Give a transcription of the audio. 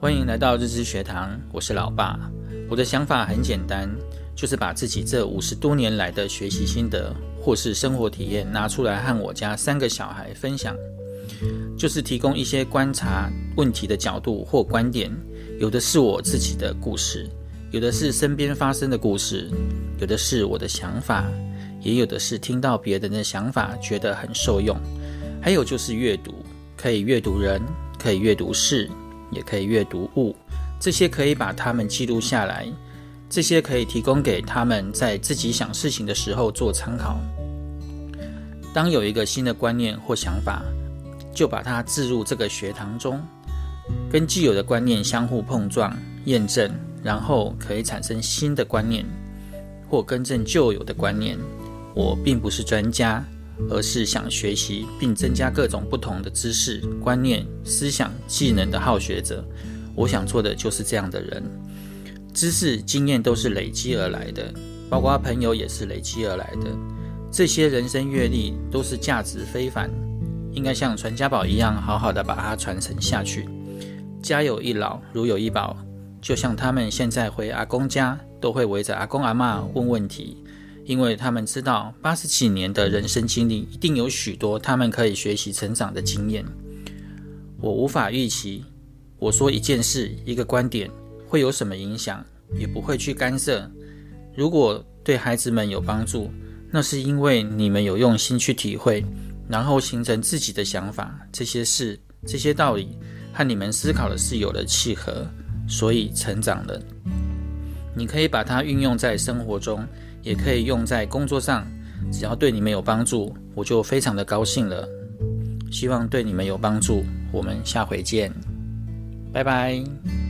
欢迎来到日知学堂，我是老爸。我的想法很简单，就是把自己这五十多年来的学习心得或是生活体验拿出来和我家三个小孩分享，就是提供一些观察问题的角度或观点。有的是我自己的故事，有的是身边发生的故事，有的是我的想法，也有的是听到别人的想法觉得很受用。还有就是阅读，可以阅读人，可以阅读事。也可以阅读物，这些可以把它们记录下来，这些可以提供给他们在自己想事情的时候做参考。当有一个新的观念或想法，就把它置入这个学堂中，跟既有的观念相互碰撞、验证，然后可以产生新的观念，或更正旧有的观念。我并不是专家。而是想学习并增加各种不同的知识、观念、思想、技能的好学者。我想做的就是这样的人。知识、经验都是累积而来的，包括朋友也是累积而来的。这些人生阅历都是价值非凡，应该像传家宝一样，好好的把它传承下去。家有一老，如有一宝，就像他们现在回阿公家，都会围着阿公阿嬷问问题。因为他们知道八十几年的人生经历，一定有许多他们可以学习成长的经验。我无法预期，我说一件事、一个观点会有什么影响，也不会去干涉。如果对孩子们有帮助，那是因为你们有用心去体会，然后形成自己的想法。这些事、这些道理和你们思考的事有了契合，所以成长了。你可以把它运用在生活中。也可以用在工作上，只要对你们有帮助，我就非常的高兴了。希望对你们有帮助，我们下回见，拜拜。